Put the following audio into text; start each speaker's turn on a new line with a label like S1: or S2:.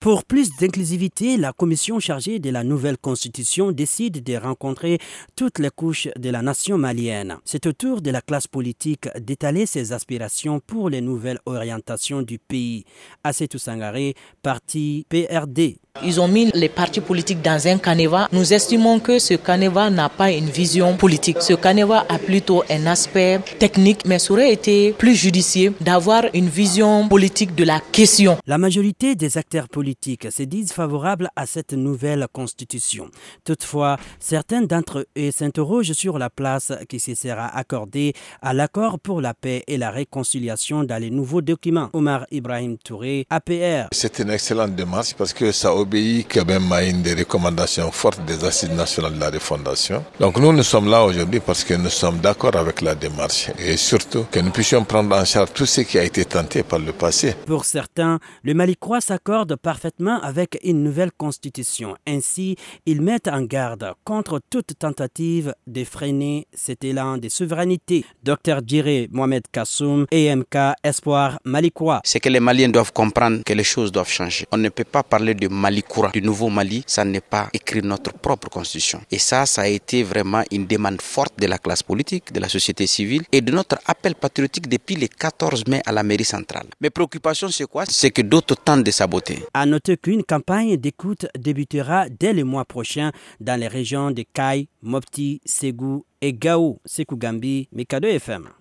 S1: Pour plus d'inclusivité, la commission chargée de la nouvelle constitution décide de rencontrer toutes les couches de la nation malienne. C'est au tour de la classe politique d'étaler ses aspirations pour les nouvelles orientations du pays. Assetou Sangare, parti PRD.
S2: Ils ont mis les partis politiques dans un canevas. Nous estimons que ce canevas n'a pas une vision politique. Ce canevas a plutôt un aspect technique, mais ça aurait été plus judicieux d'avoir une vision politique de la question.
S1: La majorité des acteurs politiques se disent favorables à cette nouvelle constitution. Toutefois, certains d'entre eux s'interrogent sur la place qui se sera accordée à l'accord pour la paix et la réconciliation dans les nouveaux documents. Omar Ibrahim Touré, APR.
S3: C'est une excellente démarche parce que ça obéit quand même à une des recommandations fortes des assises nationales de la refondation. Donc nous, nous sommes là aujourd'hui parce que nous sommes d'accord avec la démarche et surtout que nous puissions prendre en charge tout ce qui a été tenté par le passé.
S1: Pour certains, le Mali croit s'accorde parfaitement avec une nouvelle constitution. Ainsi, ils mettent en garde contre toute tentative de freiner cet élan de souveraineté. Docteur Djiré Mohamed Kassoum, EMK Espoir Malikwa.
S4: C'est que les Maliens doivent comprendre que les choses doivent changer. On ne peut pas parler de Mali du nouveau Mali, ça n'est pas écrire notre propre constitution. Et ça, ça a été vraiment une demande forte de la classe politique, de la société civile et de notre appel patriotique depuis le 14 mai à la mairie centrale. Mes préoccupations, c'est quoi? C'est que d'autres tentent de saboter.
S1: À noter qu'une campagne d'écoute débutera dès le mois prochain dans les régions de Kai, Mopti, Ségou et Gao, Sekou Gambi, Mikado FM.